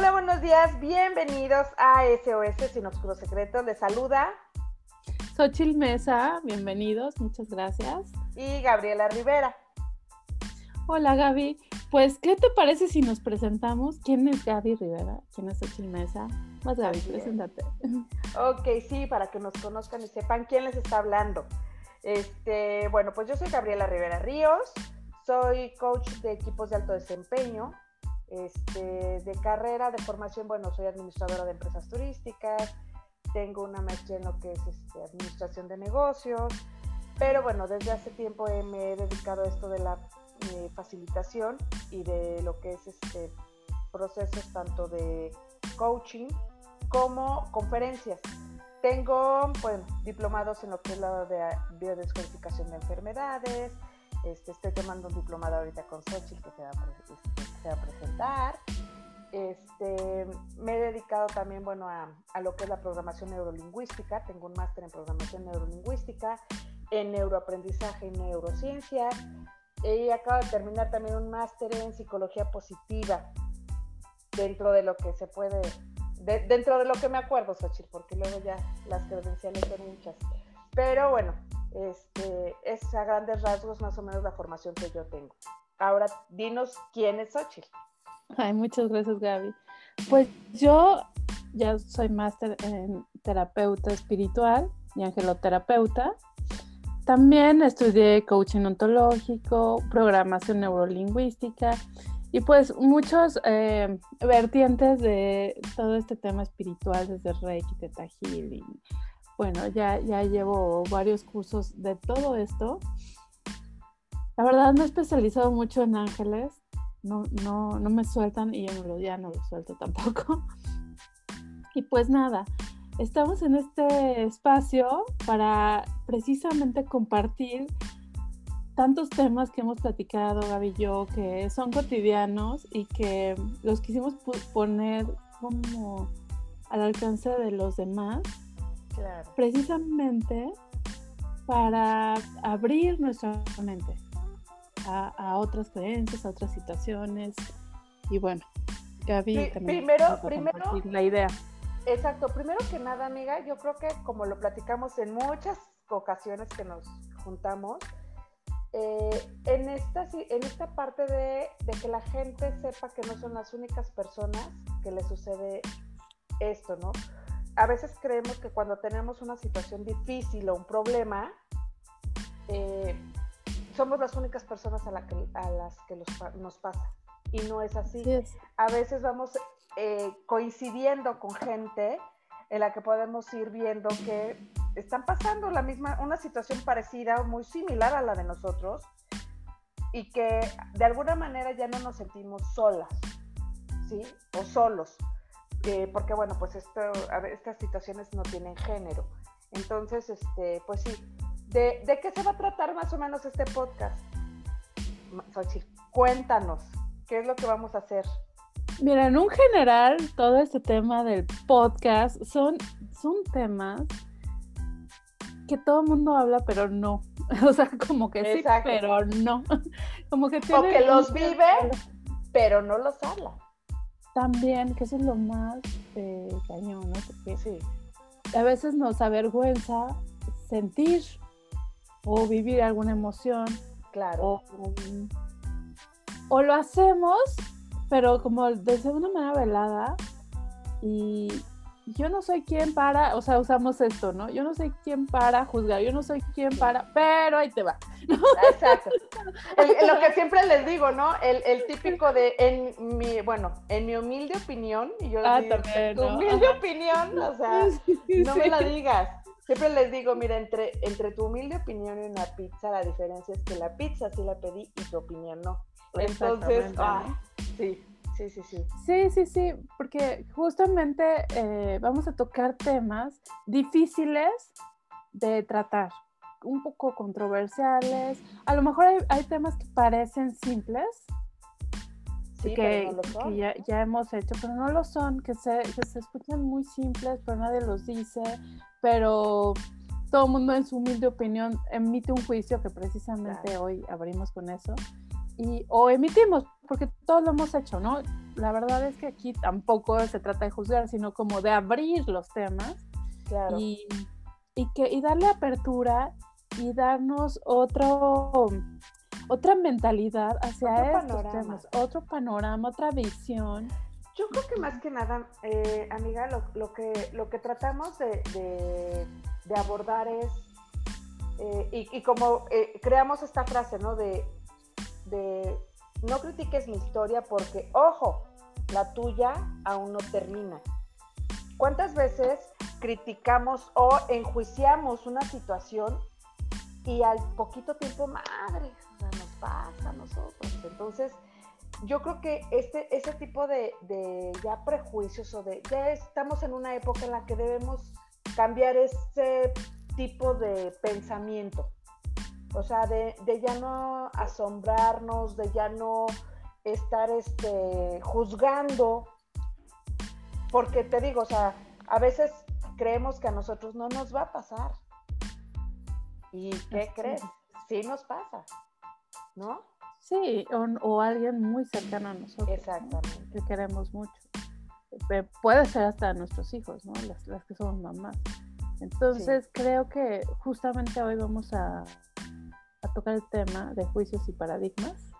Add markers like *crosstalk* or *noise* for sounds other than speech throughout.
Hola, buenos días, bienvenidos a SOS Sin Obscuros Secretos. Les saluda Xochil Mesa, bienvenidos, muchas gracias. Y Gabriela Rivera. Hola Gaby, pues ¿qué te parece si nos presentamos? ¿Quién es Gaby Rivera? ¿Quién es Xochil Mesa? Más Gaby, preséntate. Ok, sí, para que nos conozcan y sepan quién les está hablando. Este, bueno, pues yo soy Gabriela Rivera Ríos, soy coach de equipos de alto desempeño, este, de carrera, de formación, bueno, soy administradora de empresas turísticas, tengo una maestría en lo que es este, administración de negocios, pero bueno, desde hace tiempo me he dedicado a esto de la eh, facilitación y de lo que es este procesos tanto de coaching como conferencias. Tengo, bueno, diplomados en lo que es la de biodescodificación de enfermedades, este, estoy tomando un diplomado ahorita con Xochitl que se va a, este, se va a presentar. Este, me he dedicado también bueno, a, a, lo que es la programación neurolingüística. Tengo un máster en programación neurolingüística, en neuroaprendizaje y neurociencias. Y acabo de terminar también un máster en psicología positiva, dentro de lo que se puede, de, dentro de lo que me acuerdo, Xochitl, porque luego ya las credenciales son muchas. Pero bueno, este, es a grandes rasgos más o menos la formación que yo tengo. Ahora, dinos quién es Xochitl. Ay, muchas gracias, Gaby. Pues yo ya soy máster en terapeuta espiritual y angeloterapeuta. También estudié coaching ontológico, programación neurolingüística y pues muchos eh, vertientes de todo este tema espiritual desde Reiki, Teta Healing, bueno, ya, ya llevo varios cursos de todo esto. La verdad me he especializado mucho en ángeles. No, no, no me sueltan y yo no lo, ya no lo suelto tampoco. *laughs* Y pues nada, estamos en este espacio para precisamente compartir tantos temas que hemos platicado, Gaby y yo, que son cotidianos y que los quisimos poner como al alcance de los demás Precisamente para abrir nuestra mente a, otras creencias, a otras situaciones. Y bueno, Gaby también primero, primero la idea. Exacto, primero que nada, amiga, yo creo que como lo platicamos en muchas ocasiones que nos juntamos, eh, en, esta, en esta parte de, de, que la gente sepa que no son las únicas personas que le sucede esto, ¿no? A veces creemos que cuando tenemos una situación difícil o un problema, eh, somos las únicas personas a, las que nos pasa. Y no es así. A veces vamos eh, coincidiendo con gente en la que podemos ir viendo que están pasando la misma, una situación parecida o muy similar a la de nosotros y que de alguna manera ya no nos sentimos solas, ¿sí? O solos porque bueno, pues esto, estas situaciones no tienen género. Entonces, este, pues sí, ¿De, ¿de, qué se va a tratar más o menos este podcast? cuéntanos, ¿qué es lo que vamos a hacer? Mira, en un general, todo este tema del podcast son, son temas que todo el mundo habla, pero no. *laughs* O sea, como que sí, pero no. *laughs* Como que o que los vive, pero no los habla también, que eso es lo más eh, cañón, ¿no? Porque sí. a veces nos avergüenza sentir o vivir alguna emoción. Claro. O, lo hacemos, pero como de una manera velada y yo no soy quien para, o sea, usamos esto, ¿no? Yo no soy quien para juzgar, yo no soy quien para, pero ahí te va. Exacto. lo que siempre les digo, ¿no? El, el, típico de, en mi, bueno, en mi humilde opinión, y yo ah, también, tu humilde opinión, o sea, no me la digas. Siempre les digo, mira, entre, entre tu humilde opinión y una pizza, la diferencia es que la pizza sí la pedí y tu opinión no. Entonces, ah, sí. Sí, sí, sí. Sí, sí, sí, porque justamente eh, vamos a tocar temas difíciles de tratar, un poco controversiales. A lo mejor hay, temas que parecen simples, sí, que, ya, hemos hecho, pero no lo son, que se, se escuchan muy simples, pero nadie los dice, pero todo el mundo en su humilde opinión emite un juicio que precisamente hoy abrimos con eso. Y, o emitimos, porque todos lo hemos hecho, ¿no? La verdad es que aquí tampoco se trata de juzgar, sino como de abrir los temas Claro. y, y que, y darle apertura y darnos otro, otra mentalidad hacia Otro estos panorama. temas, otro panorama, otra visión. Yo creo que más que nada, eh, amiga, lo, lo que, lo que tratamos de, de- de abordar es, eh, y, y como eh, creamos esta frase, ¿no? De, de no critiques mi historia porque, ojo, la tuya aún no termina. ¿Cuántas veces criticamos o enjuiciamos una situación y al poquito tiempo, madre, nos pasa a nosotros? Entonces, yo creo que este, ese tipo de, de ya prejuicios o de ya estamos en una época en la que debemos cambiar ese tipo de pensamiento. O sea, de, de ya no asombrarnos, de ya no estar este, juzgando. Porque te digo, o sea, a veces creemos que a nosotros no nos va a pasar. ¿Y qué crees? es. Sí nos pasa, ¿no? Sí, o, o alguien muy cercano a nosotros. ¿no? Exactamente. que queremos mucho. Puede ser hasta nuestros hijos, ¿no? Las, las que somos mamás. Entonces, creo que justamente hoy vamos a, a tocar el tema de juicios y paradigmas,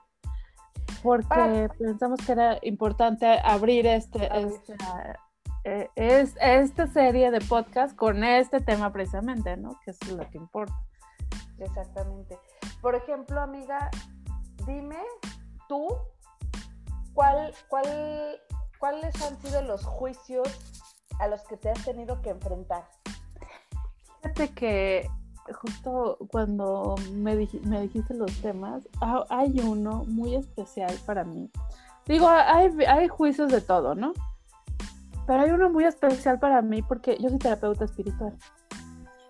porque pensamos que era importante abrir este, esta, eh, es, esta serie de podcast con este tema precisamente, ¿no? Que es lo que importa. Exactamente. Por ejemplo, amiga, dime tú cuál, cuál, cuáles han sido los juicios a los que te has tenido que enfrentar. Fíjate que justo cuando me, dij- me dijiste los temas, ha- hay uno muy especial para mí. Digo, hay, hay juicios de todo, ¿no? Pero hay uno muy especial para mí porque yo soy terapeuta espiritual.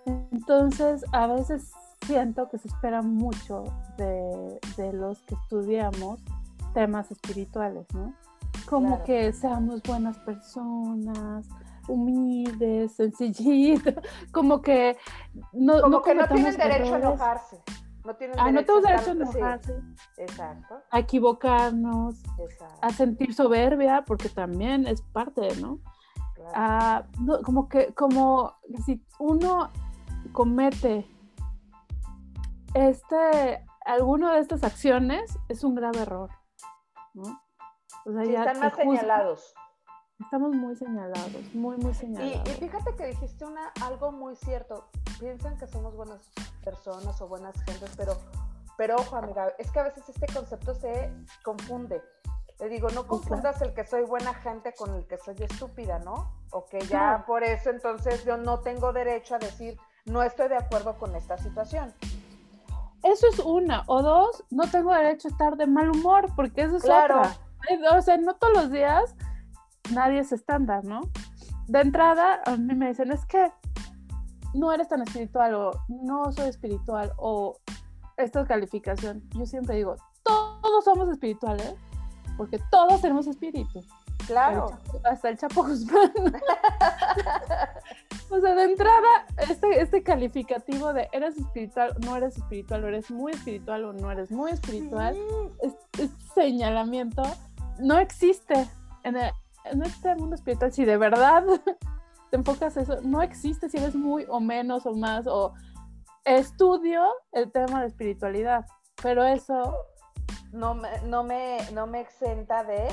Entonces, a veces siento que se espera mucho de, de los que estudiamos temas espirituales, ¿no? Como Claro. que seamos buenas personas, humildes, sencillitos, *laughs* como que no, Como que no tienen derecho a enojarse. No tienen Ah, no tenemos derecho a sí, enojarse, exacto, a equivocarnos, exacto. a sentir soberbia, porque también es parte, ¿no? claro. a- no, como que como si uno comete este alguno de estas acciones es un grave error ¿no? O sea, Sí, ya están más señalados. Estamos muy señalados muy muy señalados y fíjate que dijiste una, algo muy cierto. Piensan que somos buenas personas o buenas gentes, pero, pero ojo, amiga, es que a veces este concepto se confunde. Le digo, no confundas el que soy buena gente con el que soy estúpida, ¿no? O que ya Claro. por eso entonces yo no tengo derecho a decir, no estoy de acuerdo con esta situación. eso es una o dos no tengo derecho a estar de mal humor porque eso es Claro. otra o sea no todos los días nadie es estándar no de entrada a mí me dicen es que no eres tan espiritual o no soy espiritual o esta calificación yo siempre digo todos somos espirituales porque todos tenemos espíritu Claro. el Chapo- hasta el Chapo Guzmán. *laughs* o sea, de entrada, este, este calificativo de eres espiritual, no eres espiritual, o eres muy espiritual o no eres muy espiritual, Sí. este, este señalamiento no existe en, el- en este mundo espiritual. Si de verdad *laughs* te enfocas a eso, no existe si eres muy o menos o más, o estudio el tema de espiritualidad, pero eso No me, no me, no me exenta de,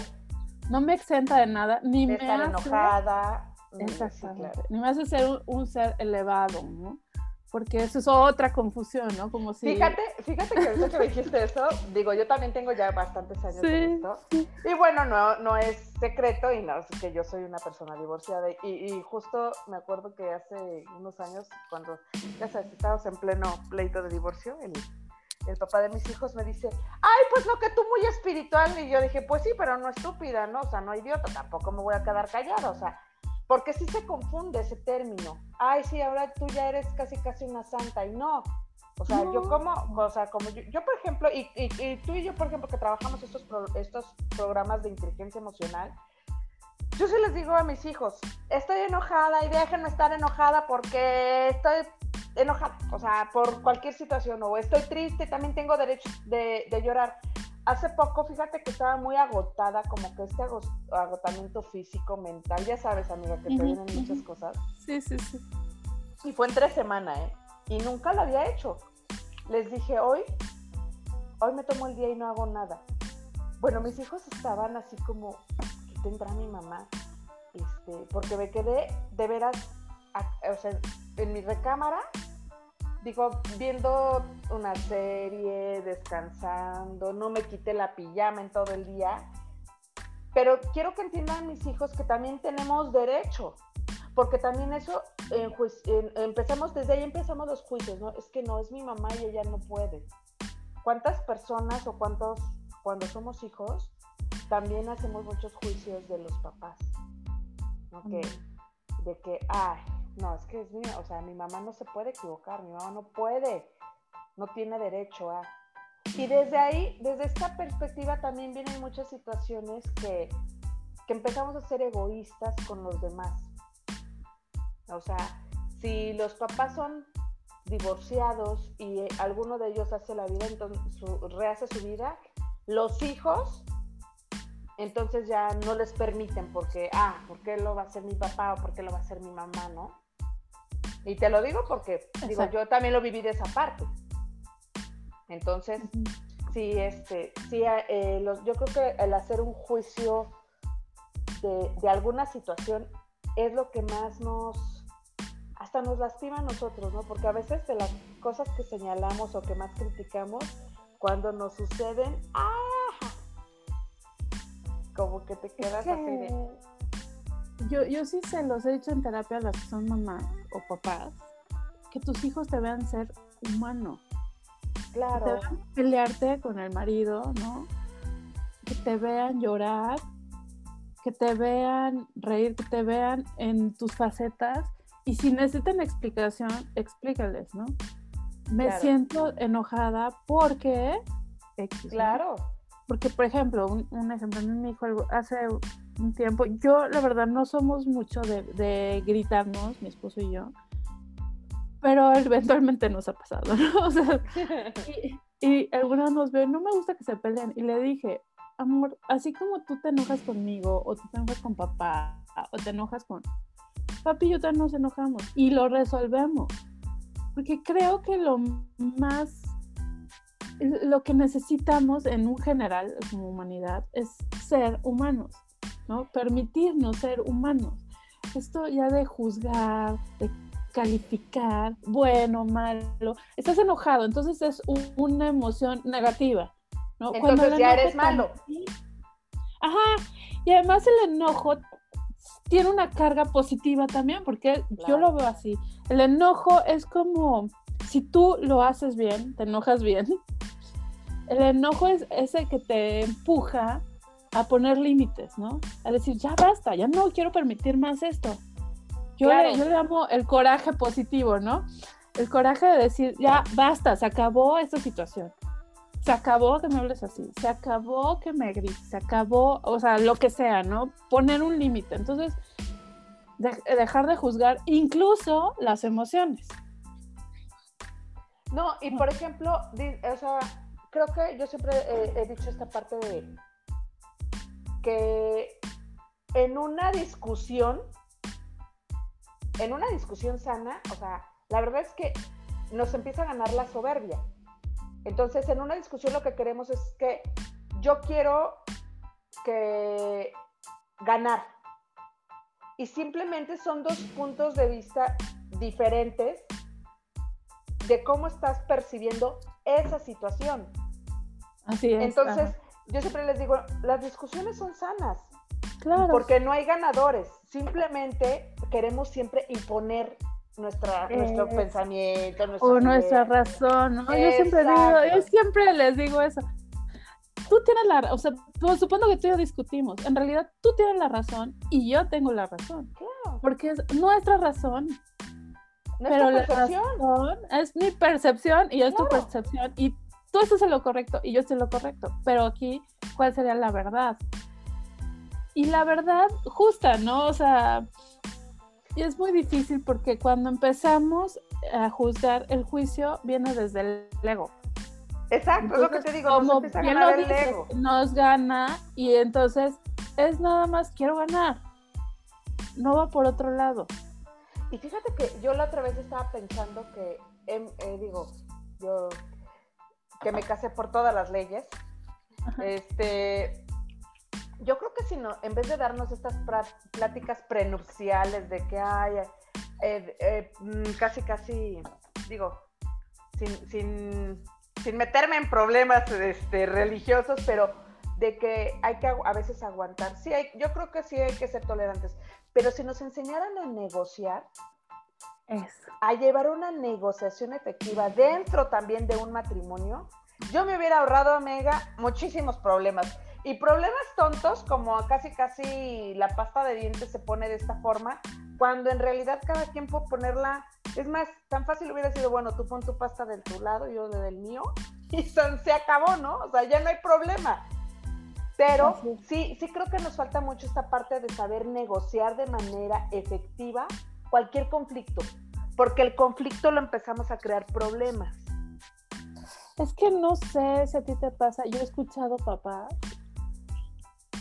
no me exenta de nada, ni de me estar hace... enojada. Mm, Exactamente. Ni me hace ser un, un ser elevado, ¿no? Porque eso es otra confusión, ¿no? Como si... Fíjate, fíjate que ahorita que me dijiste eso, digo, yo también tengo ya bastantes años Sí, en esto. sí. Y bueno, no, no es secreto y no es que yo soy una persona divorciada. Y, y justo me acuerdo que hace unos años, cuando, ya sabes, estábamos en pleno pleito de divorcio, el, el papá de mis hijos me dice, ay, pues no, que tú muy espiritual. Y yo dije, pues sí, pero no estúpida, ¿no? O sea, no idiota, tampoco me voy a quedar callada, o sea, porque sí se confunde ese término. Ay, sí, ahora tú ya eres casi, casi una santa. Y no, o sea, yo como, o sea, como yo, yo, por ejemplo, y, y- y tú y yo, por ejemplo, que trabajamos estos, pro- estos programas de inteligencia emocional, yo sí les digo a mis hijos, estoy enojada y déjenme estar enojada porque estoy enojada, o sea, por cualquier situación, o estoy triste, también tengo derecho de, de llorar. Hace poco, fíjate que estaba muy agotada, como que este agotamiento físico, mental, ya sabes, amiga, que te vienen muchas cosas. Sí, sí, sí. Y fue en tres semanas, ¿eh? Y nunca lo había hecho. Les dije, hoy, hoy me tomo el día y no hago nada. Bueno, mis hijos estaban así como, ¿qué tendrá mi mamá? Este, porque me quedé de veras, o sea, en mi recámara, digo, viendo una serie, descansando, no me quité la pijama en todo el día. Pero quiero que entiendan mis hijos que también tenemos derecho, porque también eso, empezamos, desde ahí empezamos los juicios, ¿no? Es que no, es mi mamá y ella no puede. ¿Cuántas personas o cuántos, cuando somos hijos, también hacemos muchos juicios de los papás? ¿no? Que, de que, ay, no, es que es mi, o sea, mi mamá no se puede equivocar, mi mamá no puede, no tiene derecho a. Y desde ahí, desde esta perspectiva también vienen muchas situaciones que, que empezamos a ser egoístas con los demás. O sea, si los papás son divorciados y alguno de ellos hace la vida, entonces rehace su vida, los hijos entonces ya no les permiten porque, ah, ¿por qué lo va a hacer mi papá o por qué lo va a hacer mi mamá, no? Y te lo digo porque, digo, yo también lo viví de esa parte. Entonces, sí, este, sí, eh, yo creo que el hacer un juicio de, de, alguna situación es lo que más nos, hasta nos lastima a nosotros, ¿no? Porque a veces de las cosas que señalamos o que más criticamos, cuando nos suceden, ¡ah! Como que te quedas así de yo, yo sí se los he dicho en terapia a las que son mamás o papás, que tus hijos te vean ser humano. Claro. Que te vean pelearte con el marido, ¿no? Que te vean llorar, que te vean reír, que te vean en tus facetas. Y si necesitan explicación, explícales, ¿no? Me siento enojada porque... claro. Porque, por ejemplo, un, un ejemplo, mi hijo hace un tiempo. Yo, la verdad, no somos mucho de, gritarnos, mi esposo y yo, pero eventualmente nos ha pasado, ¿no? *laughs* O sea, *laughs* y, y algunos nos ven, no me gusta que se peleen, y le dije, amor, así como tú te enojas conmigo, o tú te enojas con papá, o te enojas con papi y yo nos enojamos, y lo resolvemos, porque creo que lo más lo que necesitamos en un general como humanidad es ser humanos. ¿No? Permitirnos ser humanos. Esto ya de juzgar, de calificar, bueno, malo, estás enojado, entonces es una emoción negativa, ¿no? Entonces ya eres malo. Ajá, y además el enojo tiene una carga positiva también, porque yo lo veo así. El enojo es como si tú lo haces bien, te enojas bien. *laughs* El enojo es ese que te empuja a poner límites, ¿no? A decir, ya basta, ya no quiero permitir más esto. Yo, le, yo le llamo el coraje positivo, ¿no? El coraje de decir, ya basta, se acabó esta situación. Se acabó que me hables así, se acabó que me grites, se acabó, o sea, lo que sea, ¿no? Poner un límite. Entonces, dejar de juzgar incluso las emociones. No, y por ejemplo, o sea, creo que yo siempre he dicho esta parte de que en una discusión, en una discusión sana, o sea, la verdad es que nos empieza a ganar la soberbia. Entonces, en una discusión lo que queremos es que yo quiero que ganar. Y simplemente son dos puntos de vista diferentes de cómo estás percibiendo esa situación. Así es. Entonces, yo siempre les digo, las discusiones son sanas. Claro. Porque no hay ganadores. Simplemente queremos siempre imponer nuestra, nuestro pensamiento, o nuestra razón, ¿no? Yo siempre digo, yo siempre les digo eso. Tú tienes la, o sea, supongo que tú y yo discutimos. En realidad, tú tienes la razón y yo tengo la razón. Claro. Porque es nuestra razón. Nuestra pero percepción. la razón es mi percepción y es tu percepción y tú estás en lo correcto y yo estoy en lo correcto, pero aquí, ¿cuál sería la verdad? Y la verdad justa, ¿no? O sea, y es muy difícil porque cuando empezamos a juzgar, el juicio viene desde el ego. Exacto, es lo que te digo, nos como bien ganar lo dices, nos gana y entonces es nada más quiero ganar. No va por otro lado. Y fíjate que yo la otra vez estaba pensando que, em, eh, digo, yo que me casé por todas las leyes, este, yo creo que si no, en vez de darnos estas pláticas prenupciales de que hay, eh, eh, mm, casi, casi, digo, sin, sin, sin meterme en problemas este, religiosos, pero de que hay que a veces aguantar. Sí, hay, yo creo que sí hay que ser tolerantes, pero si nos enseñaran a negociar, Eso. a llevar una negociación efectiva dentro también de un matrimonio, yo me hubiera ahorrado, amiga, muchísimos problemas. Y problemas tontos, como casi casi la pasta de dientes se pone de esta forma, cuando en realidad cada quien puede ponerla. Es más, tan fácil hubiera sido, bueno, tú pon tu pasta de tu lado y yo del mío, *laughs* y son- se acabó, ¿no? O sea, ya no hay problema. Pero sí, sí creo que nos falta mucho esta parte de saber negociar de manera efectiva cualquier conflicto, porque el conflicto lo empezamos a crear problemas. Es que no sé si a ti te pasa. Yo he escuchado papás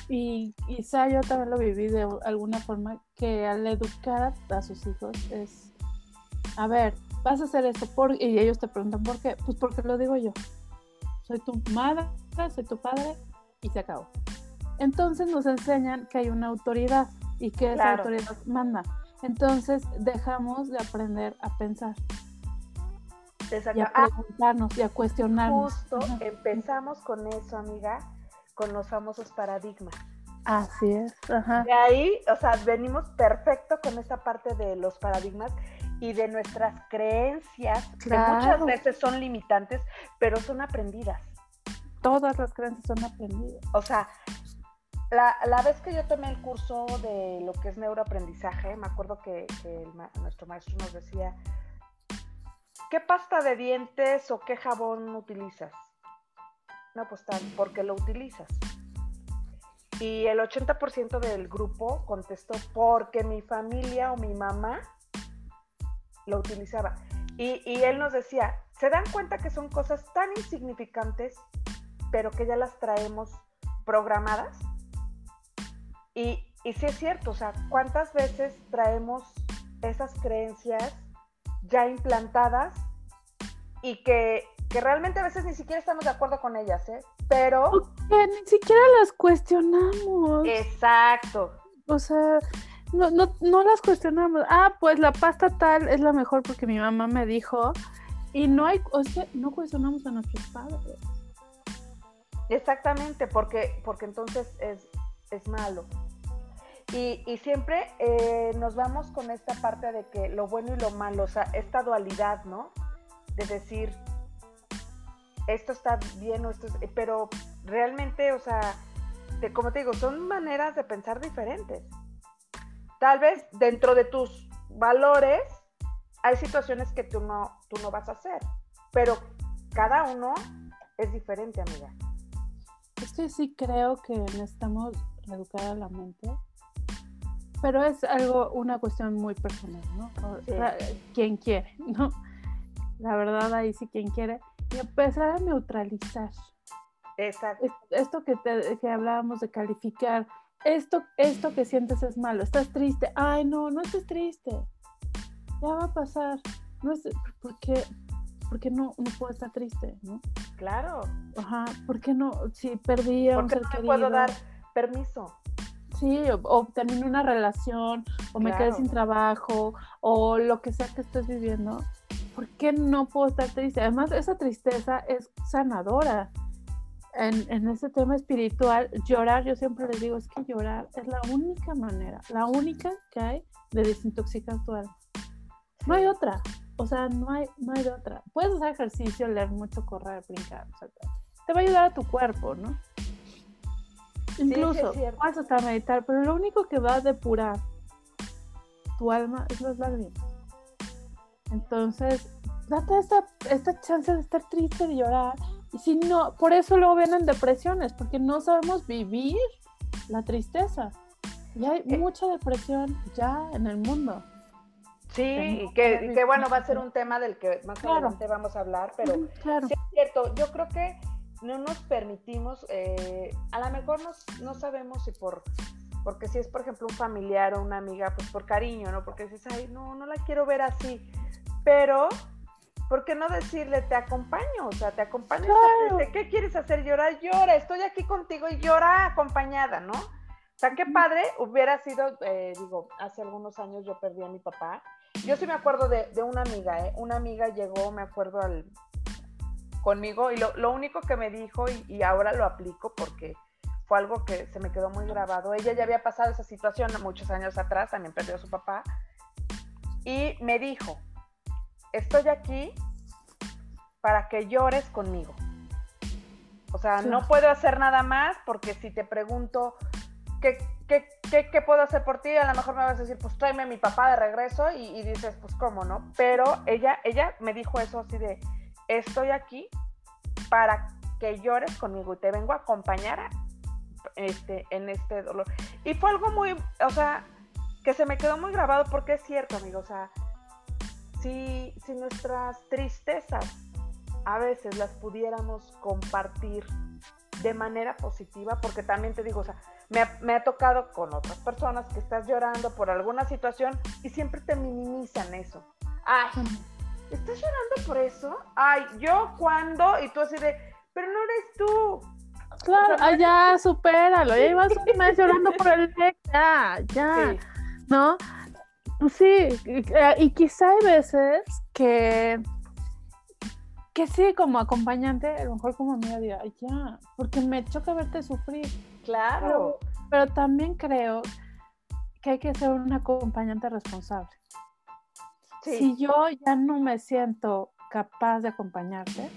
y quizá yo también lo viví de alguna forma que al educar a sus hijos es, a ver, vas a hacer esto por, y ellos te preguntan por qué, pues porque lo digo yo. Soy tu madre, soy tu padre y se acabó. Entonces nos enseñan que hay una autoridad y que esa autoridad manda. Entonces dejamos de aprender a pensar y a Ah, preguntarnos y a cuestionarnos. justo Ajá. empezamos con eso, amiga, con los famosos paradigmas. Así es, ajá. De ahí, o sea, venimos perfecto con esta parte de los paradigmas y de nuestras creencias, que muchas Claro. veces son limitantes, pero son aprendidas. Todas las creencias son aprendidas. O sea, la, la vez que yo tomé el curso de lo que es neuroaprendizaje, me acuerdo que, nuestro maestro nos decía, ¿qué pasta de dientes o qué jabón utilizas? No, pues tal, porque lo utilizas. Y el 80% del grupo contestó, porque mi familia o mi mamá lo utilizaba. Y, y él nos decía, ¿se dan cuenta que son cosas tan insignificantes, pero que ya las traemos programadas? Y, y sí es cierto, o sea, ¿cuántas veces traemos esas creencias ya implantadas y que, que realmente a veces ni siquiera estamos de acuerdo con ellas, ¿eh? Pero... Que ni siquiera las cuestionamos. Exacto. O sea, no, no, no las cuestionamos. Ah, pues la pasta tal es la mejor porque mi mamá me dijo. Y no hay, o sea, no cuestionamos a nuestros padres. Exactamente, porque, porque entonces es, es malo. Y, siempre eh, nos vamos con esta parte de que lo bueno y lo malo, o sea, esta dualidad, ¿no? De decir, esto está bien o esto es... Pero realmente, o sea, de, como te digo, son maneras de pensar diferentes. Tal vez dentro de tus valores hay situaciones que tú no, tú no vas a hacer, pero cada uno es diferente, amiga. Es que sí creo que necesitamos reeducar a la mente. Pero es algo, una cuestión muy personal, ¿no? O Sí. quien quiere, ¿no? La verdad, ahí sí quien quiere. Y empezar a neutralizar. Exacto. Es- Esto que, te- que hablábamos de calificar, esto, esto que sientes es malo, estás triste, ay no, no estés triste, ya va a pasar, no es, ¿por qué, por qué no, no puedo estar triste, no? Claro. Ajá, ¿por qué no, si perdí a un Porque ser no me querido, puedo dar permiso. Sí, o, o termino una relación, o me quedé sin trabajo, o lo que sea que estés viviendo, ¿por qué no puedo estar triste? Además, esa tristeza es sanadora. En, en ese tema espiritual, llorar, yo siempre les digo, es que llorar es la única manera, la única que hay de desintoxicar tu alma. No hay otra, o sea, no hay, no hay de otra. Puedes hacer ejercicio, leer mucho, correr, brincar, o sea, te va a ayudar a tu cuerpo, ¿no? Sí, Incluso, es cierto. puedes hasta meditar, pero lo único que va a depurar tu alma es las lágrimas. Entonces, date esta, esta chance de estar triste, de llorar. Y si no, por eso luego vienen depresiones, porque no sabemos vivir la tristeza. Y hay Eh. mucha depresión ya en el mundo. Sí, y que, bueno, va a ser un tema del que más adelante vamos a hablar, pero claro. sí es cierto, yo creo que no nos permitimos, eh, a lo mejor no sabemos si por, porque si es por ejemplo un familiar o una amiga, pues por cariño, ¿no? Porque dices, ay, no, no la quiero ver así, pero ¿por qué no decirle, te acompaño? O sea, te acompaño. ¿Qué quieres hacer? Llorar, llora. Estoy aquí contigo y llora acompañada, ¿no? O sea, qué padre hubiera sido, eh, digo, hace algunos años yo perdí a mi papá. Yo sí me acuerdo de, una amiga, ¿eh? Una amiga llegó, me acuerdo, al, conmigo y lo, único que me dijo, y, y, ahora lo aplico porque fue algo que se me quedó muy grabado. Ella ya había pasado esa situación muchos años atrás, también perdió a su papá, y me dijo, estoy aquí para que llores conmigo. O sea, no puedo hacer nada más porque si te pregunto ¿qué, qué, puedo hacer por ti, a lo mejor me vas a decir, pues tráeme a mi papá de regreso y, dices, pues cómo, ¿no? Pero ella, ella me dijo eso así de, estoy aquí para que llores conmigo y te vengo a acompañar este, en este dolor. Y fue algo muy, o sea, que se me quedó muy grabado porque es cierto, amigo, o sea, si, si nuestras tristezas a veces las pudiéramos compartir de manera positiva, porque también te digo, o sea, me ha, me ha, tocado con otras personas que estás llorando por alguna situación y siempre te minimizan eso. Ay, ¿estás llorando por eso? Ay, yo cuando, y tú así de, pero no eres tú. Claro, ay, ya, supéralo, ya ibas un mes llorando por el ex, ya, ya, ¿no? Pues sí, y quizá hay veces que que sí, como acompañante, a lo mejor como amiga diga, ya, porque me choca verte sufrir. Claro. Pero, también creo que hay que ser un acompañante responsable. Si yo ya no me siento capaz de acompañarte,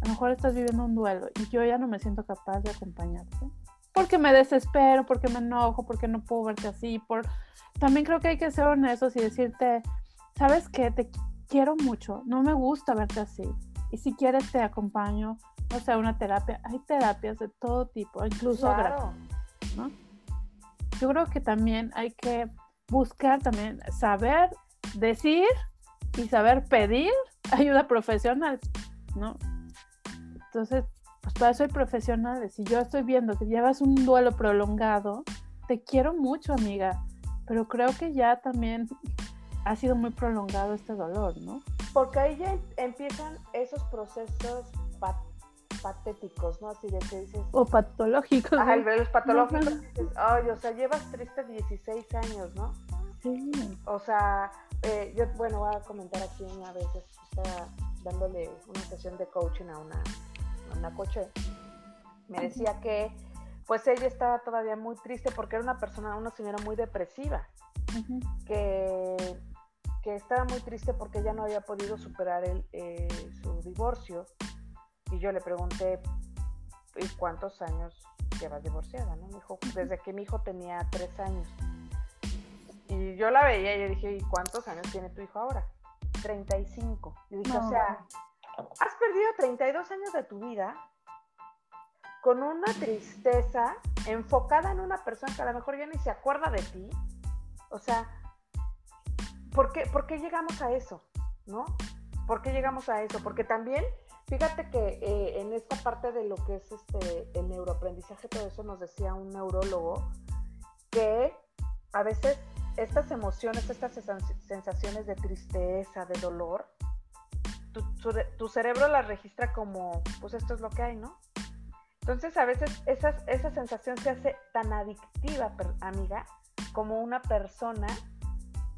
a lo mejor estás viviendo un duelo y yo ya no me siento capaz de acompañarte, porque me desespero, porque me enojo, porque no puedo verte así, por... También creo que hay que ser honestos y decirte, ¿sabes qué? Te quiero mucho, no me gusta verte así. Y si quieres te acompaño, o sea, una terapia. Hay terapias de todo tipo, incluso claro. ¿no? Yo creo que también hay que buscar también saber decir y saber pedir ayuda profesional, ¿no? Entonces, pues para eso hay profesionales. Si yo estoy viendo que llevas un duelo prolongado, te quiero mucho, amiga, pero creo que ya también ha sido muy prolongado este dolor, ¿no? Porque ahí ya empiezan esos procesos patéticos, ¿no? Así de que dices... O patológicos. Ajá, los patológicos dices, ay, o sea, llevas triste 16 años, ¿no? Sí. O sea, eh, yo, bueno, voy a comentar aquí a veces, estaba dándole una sesión de coaching a una, a una coche. Me decía que, pues ella estaba todavía muy triste porque era una persona, una señora muy depresiva. que que estaba muy triste porque ella no había podido superar el, eh, su divorcio. Y yo le pregunté, ¿y cuántos años llevas divorciada? ¿no? Me dijo, desde que mi hijo tenía tres años. Y yo la veía y yo dije, ¿y cuántos años tiene tu hijo ahora? 35. Y dije, o sea, has perdido 32 años de tu vida con una tristeza enfocada en una persona que a lo mejor ya ni se acuerda de ti. O sea, ¿por qué, llegamos a eso? ¿No? ¿Por qué llegamos a eso? Porque también, fíjate que eh, en esta parte de lo que es este, el neuroaprendizaje, todo eso nos decía un neurólogo, que a veces estas emociones, estas sensaciones de tristeza, de dolor, tu, cerebro las registra como, pues esto es lo que hay, ¿no? Entonces a veces esa sensación se hace tan adictiva, amiga, como una persona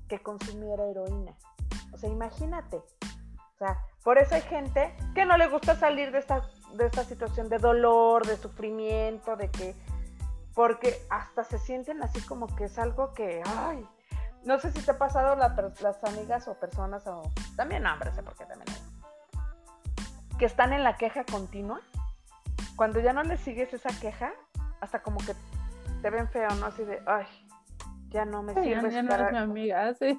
que consumiera heroína. O sea, imagínate. O sea, por eso hay gente que no le gusta salir de esta, de esta situación de dolor, de sufrimiento, de que, porque hasta se sienten así como que es algo que, ay, no sé si te ha pasado las amigas o personas, o también hombres, porque también hay, que están en la queja continua. Cuando ya no le sigues esa queja, hasta como que te ven feo, ¿no? Así de, ay, ya no me sirves. Ya, no mi amiga, *laughs* sí.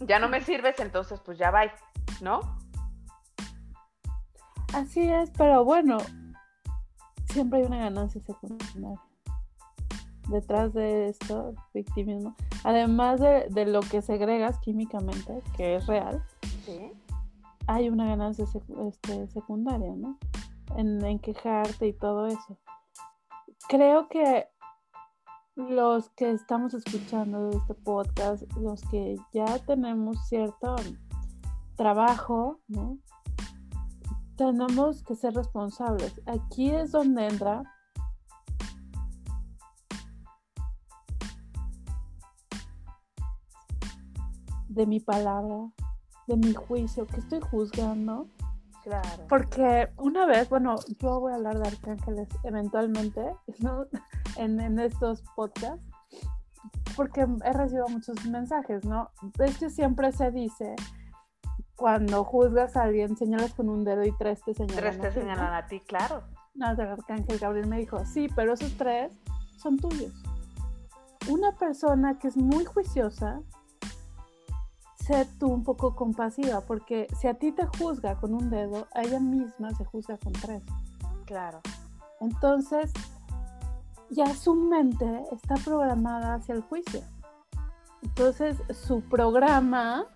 Ya no me sirves, entonces pues ya va, ¿no? Así es, pero bueno, siempre hay una ganancia secundaria. Detrás de esto, victimismo, además de, de lo que segregas químicamente, que es real, Sí. hay una ganancia sec- este, secundaria, ¿no? En, en quejarte y todo eso. Creo que los que estamos escuchando este podcast, los que ya tenemos cierto trabajo, ¿no? Tenemos que ser responsables. Aquí es donde entra de mi palabra, de mi juicio, que estoy juzgando. Claro. Porque una vez, bueno, yo voy a hablar de arcángeles eventualmente, *laughs* ¿no? En, en estos podcasts, porque he recibido muchos mensajes, ¿no? Es que siempre se dice, cuando juzgas a alguien, señalas con un dedo y tres te señalan. Tres a te ¿no? señalan a ti, claro. No, el arcángel Gabriel me dijo, sí, pero esos tres son tuyos. Una persona que es muy juiciosa, sé tú un poco compasiva, porque si a ti te juzga con un dedo, a ella misma se juzga con tres. Claro. Entonces, ya su mente está programada hacia el juicio. Entonces, su programa,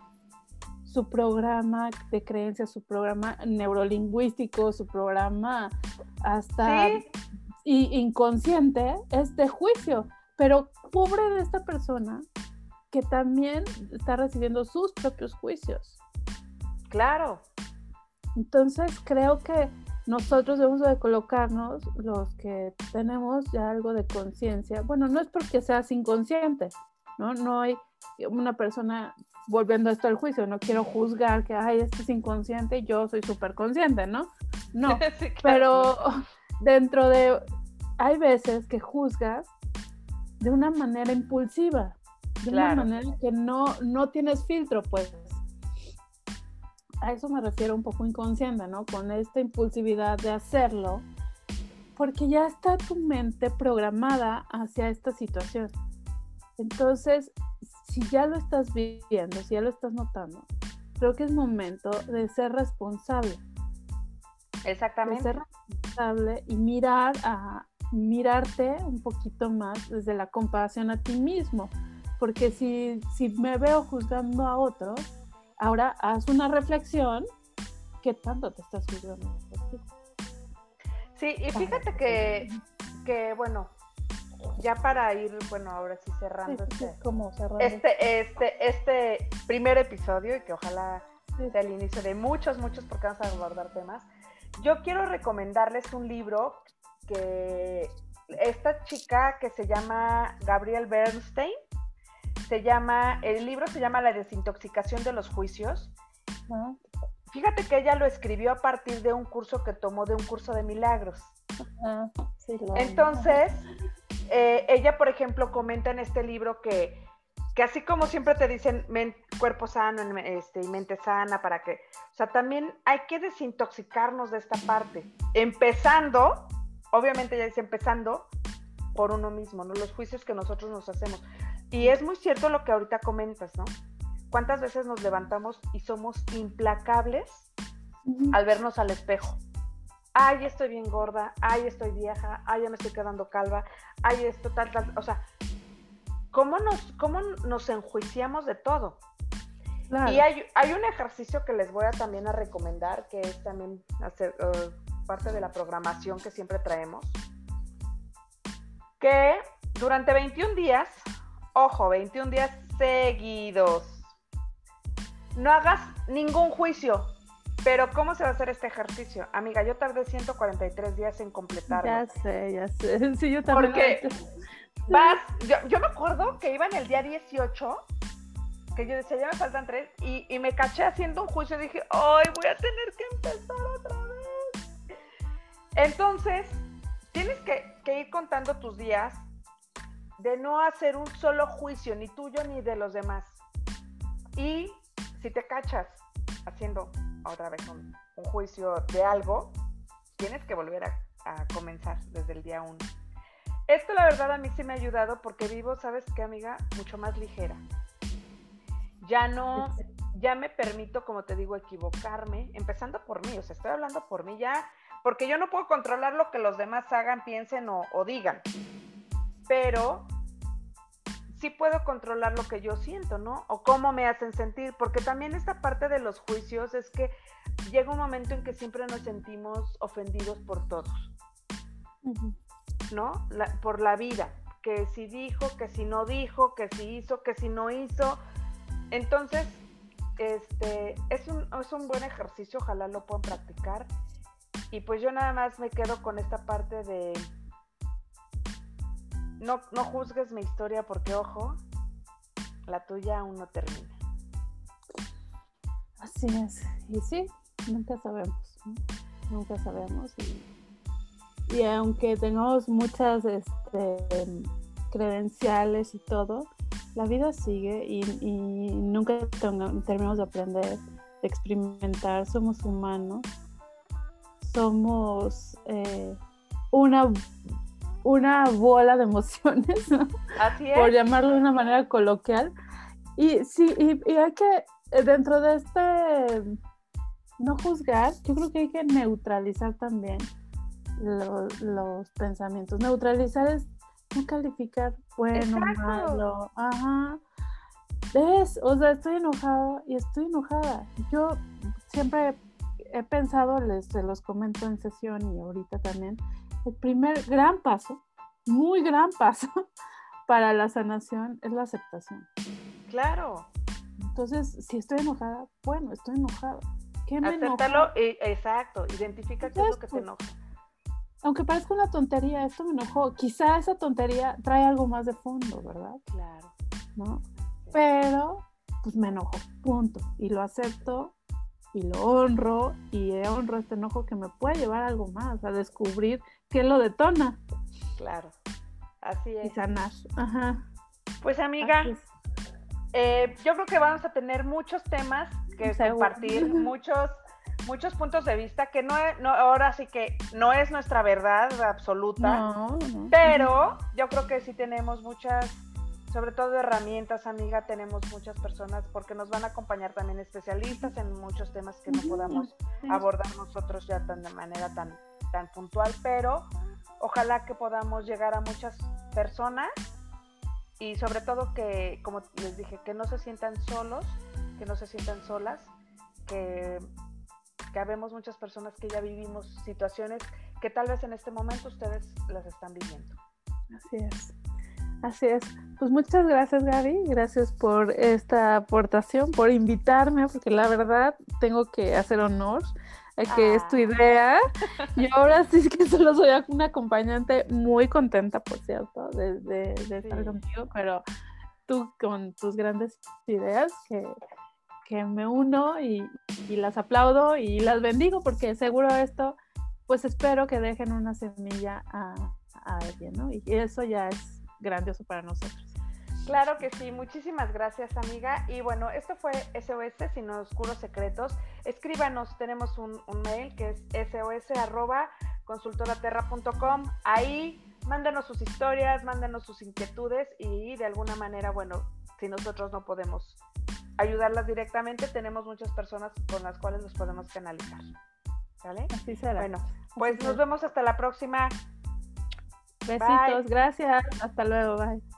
su programa de creencias, su programa neurolingüístico, su programa hasta Sí, y inconsciente es de juicio. Pero pobre de esta persona que también está recibiendo sus propios juicios. claro. Entonces creo que nosotros debemos de colocarnos los que tenemos ya algo de conciencia. Bueno, no es porque seas inconsciente, ¿no? No hay una persona volviendo esto al juicio, no quiero juzgar que, ay, este es inconsciente yo soy súper consciente, ¿no? No, *laughs* Sí, claro. pero *laughs* dentro de, hay veces que juzgas de una manera impulsiva, de Claro. una manera que no, no tienes filtro, pues. A eso me refiero un poco inconsciente, ¿no? Con esta impulsividad de hacerlo, porque ya está tu mente programada hacia esta situación. Entonces, si ya lo estás viviendo, si ya lo estás notando, creo que es momento de ser responsable de Exactamente. ser responsable y mirar a mirarte un poquito más desde la compasión a ti mismo. Porque si, si me veo juzgando a otros, ahora haz una reflexión. ¿Qué tanto te estás juzgando? Sí, y fíjate que, que, bueno, ya para ir, bueno, ahora sí Sí, cerrando sí, sí, este, como cerrando. este, este, este primer episodio y que ojalá Sí. sea el inicio de muchos, muchos porque vamos a abordar temas. Yo quiero recomendarles un libro que esta chica que se llama Gabriel Bernstein, se llama, el libro se llama La desintoxicación de los juicios. Fíjate que ella lo escribió a partir de un curso que tomó de un curso de milagros. Ah, sí, Entonces, eh, ella, por ejemplo, comenta en este libro que, que así como siempre te dicen men- cuerpo sano este, y mente sana para que, o sea, también hay que desintoxicarnos de esta parte, empezando, obviamente ya dice empezando por uno mismo, ¿no? Los juicios que nosotros nos hacemos. Y es muy cierto lo que ahorita comentas, ¿no? ¿Cuántas veces nos levantamos y somos implacables al vernos al espejo. Ay, estoy bien gorda, ay, estoy vieja, ay, ya me estoy quedando calva, ay, esto, tal, tal. O sea, ¿cómo nos, cómo nos enjuiciamos de todo? Claro. Y hay, hay un ejercicio que les voy a también a recomendar, que es también hacer, eh, parte de la programación que siempre traemos, que durante 21 días, ojo, 21 días seguidos, no hagas ningún juicio. Pero ¿cómo se va a hacer este ejercicio? Amiga, yo tardé 143 días en completarlo. Ya sé, ya sé. *laughs* Sí, yo también. Porque *laughs* vas, yo, yo me acuerdo que iba en el día 18, que yo decía, ya me faltan tres, y, y me caché haciendo un juicio y dije, ¡ay, voy a tener que empezar otra vez! Entonces, tienes que, que ir contando tus días de no hacer un solo juicio, ni tuyo ni de los demás. Y si te cachas haciendo otra vez un, un juicio de algo, tienes que volver a, comenzar desde el día uno. Esto la verdad a mí sí me ha ayudado porque vivo, ¿sabes qué, amiga? Mucho más ligera. Ya no, ya me permito, como te digo, equivocarme, empezando por mí, o sea, estoy hablando por mí ya, porque yo no puedo controlar lo que los demás hagan, piensen o digan. Pero sí puedo controlar lo que yo siento, ¿no? O cómo me hacen sentir, porque también esta parte de los juicios es que llega un momento en que siempre nos sentimos ofendidos por todos, ¿no? por la vida, que si dijo, que si no dijo, que si hizo, que si no hizo. Entonces, este, es un, es un buen ejercicio, ojalá lo puedan practicar. Y pues yo nada más me quedo con esta parte de no, no juzgues mi historia porque, ojo, la tuya aún no termina. Así es. Y sí, nunca sabemos. Nunca sabemos. Y, aunque tengamos muchas este, credenciales y todo, la vida sigue y, nunca terminamos de aprender, de experimentar. Somos humanos. Somos eh, una una bola de emociones, Así es. por llamarlo de una manera coloquial. Y sí, y, hay que, eh, dentro de este, no juzgar, yo creo que hay que neutralizar también los pensamientos. Neutralizar es no calificar bueno, malo, ajá. ¿Ves? O sea, estoy enojado y estoy enojada. Yo siempre he pensado, les se los comento en sesión y ahorita también, el primer gran paso, muy gran paso *laughs* para la sanación es la aceptación. Claro. Entonces, si estoy enojada, bueno, estoy enojada. ¿Qué me Acéptalo, e, exacto, identifica qué es lo que te enoja. Aunque parezca una tontería, esto me enojó. Quizá esa tontería trae algo más de fondo, ¿verdad? Claro. ¿No? Pero, pues me enojo, punto. Y lo acepto y lo honro y honro este enojo que me puede llevar a algo más, a descubrir qué lo detona. Claro, así es. Y sanar. Ajá. Pues amiga, eh, yo creo que vamos a tener muchos temas que compartir, *laughs* muchos, muchos puntos de vista que no, no, ahora sí que no es nuestra verdad absoluta, pero yo creo que sí tenemos muchas sobre todo herramientas, amiga, tenemos muchas personas porque nos van a acompañar también especialistas en muchos temas que no podamos abordar nosotros ya tan de manera tan, tan puntual, pero ojalá que podamos llegar a muchas personas y sobre todo que, como les dije, que no se sientan solos, que no se sientan solas, que, que habemos muchas personas que ya vivimos situaciones que tal vez en este momento ustedes las están viviendo. Así es. Así es. Pues muchas gracias Gaby, gracias por esta aportación, por invitarme, porque la verdad tengo que hacer honor a que es tu ah. idea. *laughs* Y ahora sí que solo soy una acompañante muy contenta, por cierto, de, estar contigo, pero tú con tus grandes ideas que, me uno y, las aplaudo y las bendigo porque seguro esto, pues espero que dejen una semilla a, a alguien, ¿no? Y eso ya es grandioso para nosotros. Claro que sí, muchísimas gracias amiga. Y bueno, esto fue SOS Sin Oscuros Secretos. Escríbanos, tenemos un, mail que es sos arroba consultoraterra.com. Ahí mándenos sus historias, mándenos sus inquietudes y de alguna manera, bueno, si nosotros no podemos ayudarlas directamente, tenemos muchas personas con las cuales los podemos canalizar. ¿Vale? Así será. Bueno, pues nos vemos hasta la próxima. Besitos, gracias. Hasta luego, bye.